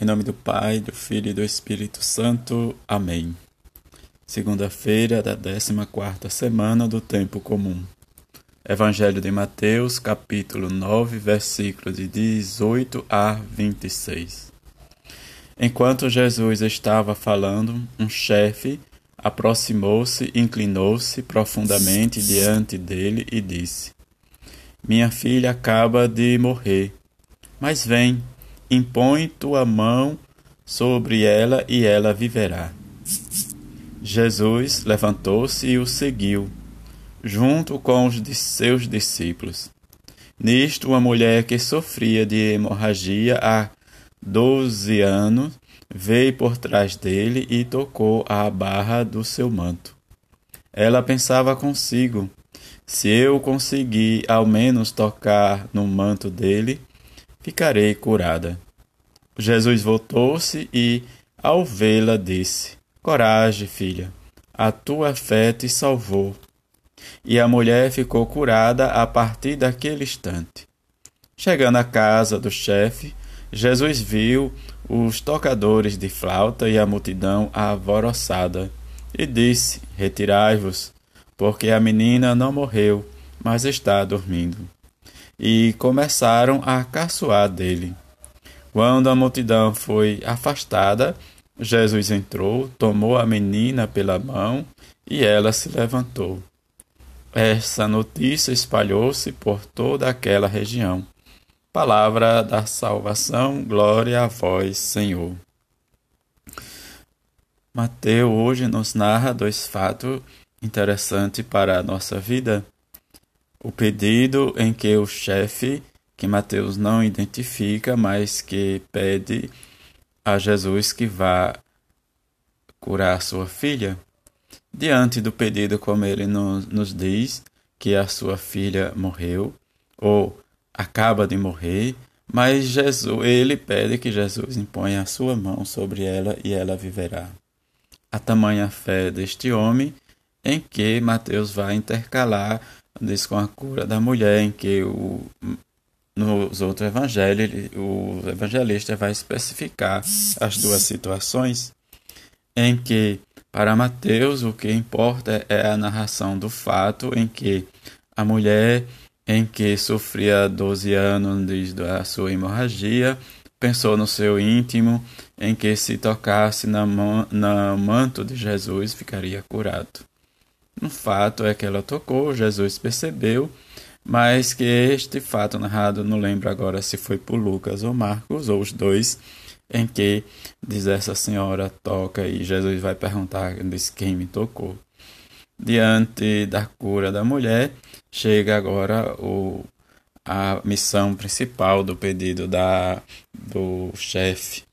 Em nome do Pai, do Filho e do Espírito Santo. Amém. Segunda-feira da 14ª semana do tempo comum. Evangelho de Mateus, capítulo 9, versículos de 18 a 26. Enquanto Jesus estava falando, um chefe aproximou-se, inclinou-se profundamente diante dele e disse: Minha filha acaba de morrer, mas vem impõe tua mão sobre ela e ela viverá. Jesus levantou-se e o seguiu, junto com os de seus discípulos. Nisto, uma mulher que sofria de hemorragia há doze anos veio por trás dele e tocou a barra do seu manto. Ela pensava consigo: se eu conseguir ao menos tocar no manto dele, ficarei curada. Jesus voltou-se e, ao vê-la, disse: Coragem, filha, a tua fé te salvou. E a mulher ficou curada a partir daquele instante. Chegando à casa do chefe, Jesus viu os tocadores de flauta e a multidão alvoroçada, e disse: Retirai-vos, porque a menina não morreu, mas está dormindo e começaram a caçoar dele. Quando a multidão foi afastada, Jesus entrou, tomou a menina pela mão e ela se levantou. Essa notícia espalhou-se por toda aquela região. Palavra da salvação, glória a vós, Senhor. Mateus hoje nos narra dois fatos interessantes para a nossa vida o pedido em que o chefe, que Mateus não identifica, mas que pede a Jesus que vá curar sua filha. Diante do pedido, como ele nos, nos diz, que a sua filha morreu ou acaba de morrer, mas Jesus, ele pede que Jesus imponha a sua mão sobre ela e ela viverá. A tamanha fé deste homem em que Mateus vai intercalar diz com a cura da mulher, em que o, nos outros evangelhos o evangelista vai especificar as duas situações em que para Mateus o que importa é a narração do fato em que a mulher em que sofria 12 anos desde a sua hemorragia pensou no seu íntimo em que se tocasse na, no manto de Jesus ficaria curado. Um fato é que ela tocou, Jesus percebeu, mas que este fato narrado, não lembro agora se foi por Lucas ou Marcos, ou os dois, em que diz essa senhora toca e Jesus vai perguntar diz quem me tocou. Diante da cura da mulher, chega agora o, a missão principal do pedido da, do chefe.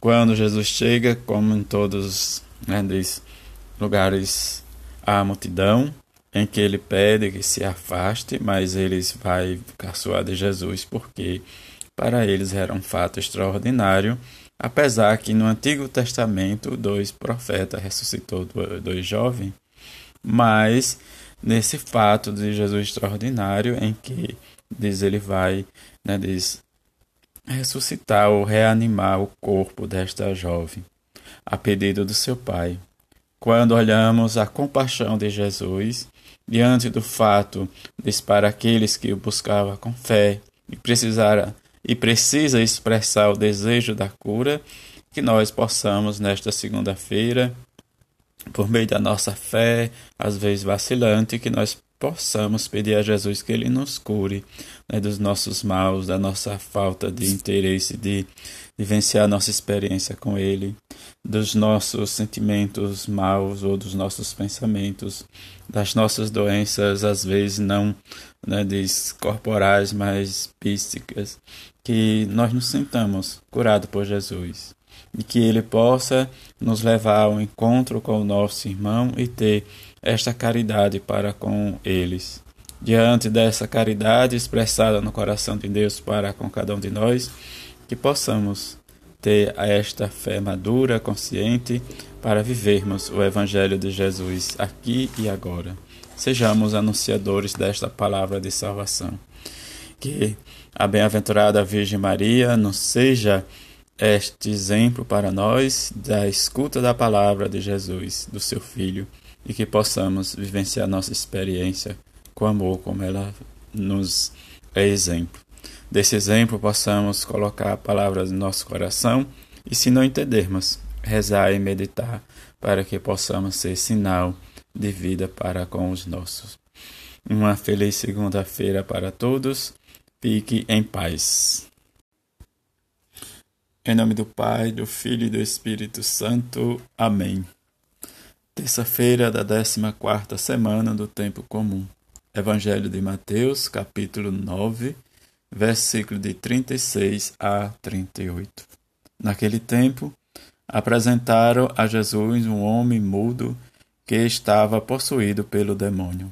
Quando Jesus chega, como em todos né, diz, lugares a multidão, em que ele pede que se afaste, mas eles vai caçoar de Jesus porque para eles era um fato extraordinário, apesar que no Antigo Testamento dois profetas ressuscitou dois jovens, mas nesse fato de Jesus extraordinário em que diz ele vai, né, diz ressuscitar ou reanimar o corpo desta jovem a pedido do seu pai. Quando olhamos a compaixão de Jesus diante do fato de para aqueles que o buscavam com fé e precisara e precisa expressar o desejo da cura, que nós possamos nesta segunda-feira, por meio da nossa fé, às vezes vacilante, que nós possamos pedir a Jesus que Ele nos cure né, dos nossos maus, da nossa falta de interesse de vivenciar nossa experiência com Ele, dos nossos sentimentos maus ou dos nossos pensamentos, das nossas doenças, às vezes não né, diz, corporais, mas psíquicas, que nós nos sintamos curados por Jesus e que Ele possa nos levar ao encontro com o nosso irmão e ter esta caridade para com eles. Diante dessa caridade expressada no coração de Deus para com cada um de nós, que possamos ter esta fé madura, consciente, para vivermos o Evangelho de Jesus aqui e agora. Sejamos anunciadores desta palavra de salvação. Que a bem-aventurada Virgem Maria nos seja este exemplo para nós da escuta da palavra de Jesus, do seu Filho, e que possamos vivenciar nossa experiência com amor, como ela nos é exemplo. Desse exemplo, possamos colocar palavras no nosso coração e, se não entendermos, rezar e meditar para que possamos ser sinal de vida para com os nossos. Uma feliz segunda-feira para todos. Fique em paz. Em nome do Pai, do Filho e do Espírito Santo. Amém. Terça-feira da 14 semana do tempo comum. Evangelho de Mateus, capítulo 9, versículo de 36 a 38. Naquele tempo, apresentaram a Jesus um homem mudo que estava possuído pelo demônio.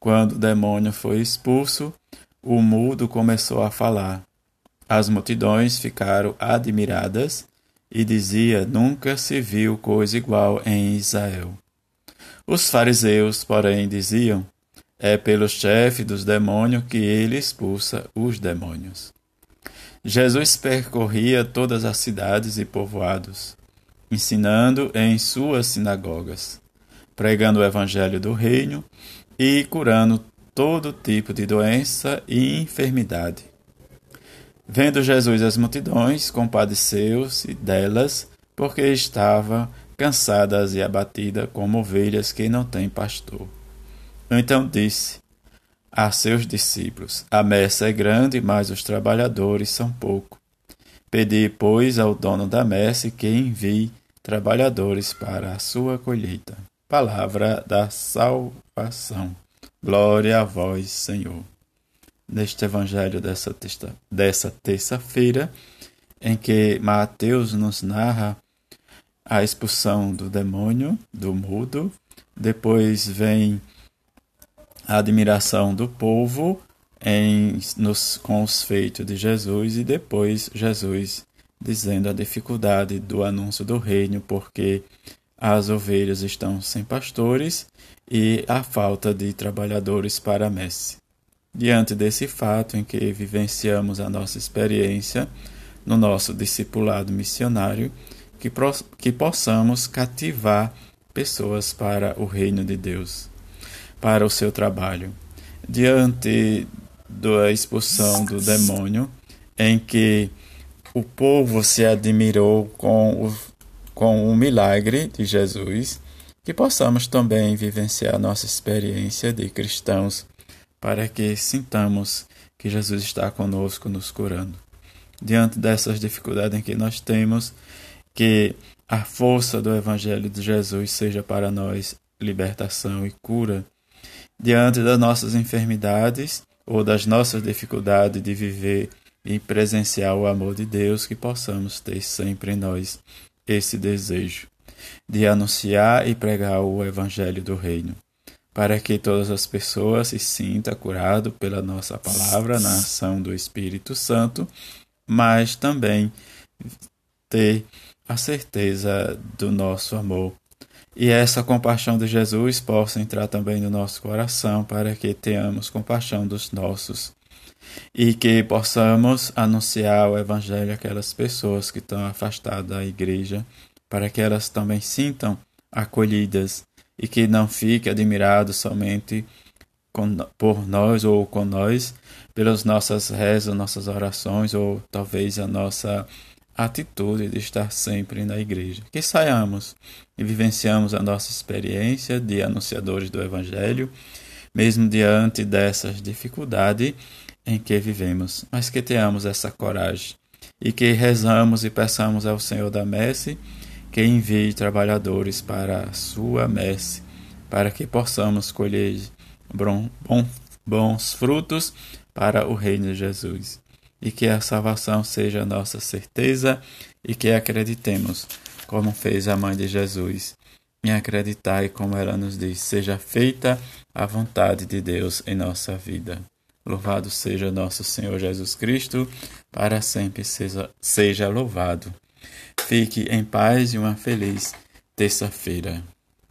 Quando o demônio foi expulso, o mudo começou a falar. As multidões ficaram admiradas e dizia: Nunca se viu coisa igual em Israel. Os fariseus, porém, diziam: É pelo chefe dos demônios que ele expulsa os demônios. Jesus percorria todas as cidades e povoados, ensinando em suas sinagogas, pregando o evangelho do reino e curando todo tipo de doença e enfermidade. Vendo Jesus as multidões, compadeceu-se delas, porque estavam cansadas e abatidas como ovelhas que não têm pastor. Então disse: a seus discípulos: A messe é grande, mas os trabalhadores são poucos. Pedi, pois, ao dono da messe que envie trabalhadores para a sua colheita. Palavra da salvação. Glória a vós, Senhor. Neste evangelho dessa, dessa terça-feira, em que Mateus nos narra a expulsão do demônio, do mudo, depois vem a admiração do povo em, nos, com os feitos de Jesus e depois Jesus dizendo a dificuldade do anúncio do reino, porque as ovelhas estão sem pastores e a falta de trabalhadores para a messe. Diante desse fato em que vivenciamos a nossa experiência no nosso discipulado missionário, que, que possamos cativar pessoas para o reino de Deus para o seu trabalho. Diante da expulsão do demônio, em que o povo se admirou com o, com o milagre de Jesus, que possamos também vivenciar nossa experiência de cristãos, para que sintamos que Jesus está conosco, nos curando. Diante dessas dificuldades em que nós temos, que a força do Evangelho de Jesus seja para nós libertação e cura diante das nossas enfermidades ou das nossas dificuldades de viver e presenciar o amor de Deus, que possamos ter sempre em nós esse desejo de anunciar e pregar o Evangelho do Reino, para que todas as pessoas se sintam curadas pela nossa palavra na ação do Espírito Santo, mas também ter a certeza do nosso amor e essa compaixão de Jesus possa entrar também no nosso coração para que tenhamos compaixão dos nossos e que possamos anunciar o Evangelho àquelas pessoas que estão afastadas da igreja, para que elas também sintam acolhidas e que não fiquem admirados somente por nós ou com nós, pelas nossas rezas, nossas orações ou talvez a nossa atitude de estar sempre na igreja. Que saiamos e vivenciamos a nossa experiência de anunciadores do Evangelho, mesmo diante dessas dificuldades em que vivemos, mas que tenhamos essa coragem e que rezamos e peçamos ao Senhor da messe que envie trabalhadores para a sua messe, para que possamos colher bons frutos para o reino de Jesus e que a salvação seja a nossa certeza e que acreditemos, como fez a mãe de Jesus, em acreditar e como ela nos diz, seja feita a vontade de Deus em nossa vida. Louvado seja nosso Senhor Jesus Cristo, para sempre seja, seja louvado. Fique em paz e uma feliz terça-feira.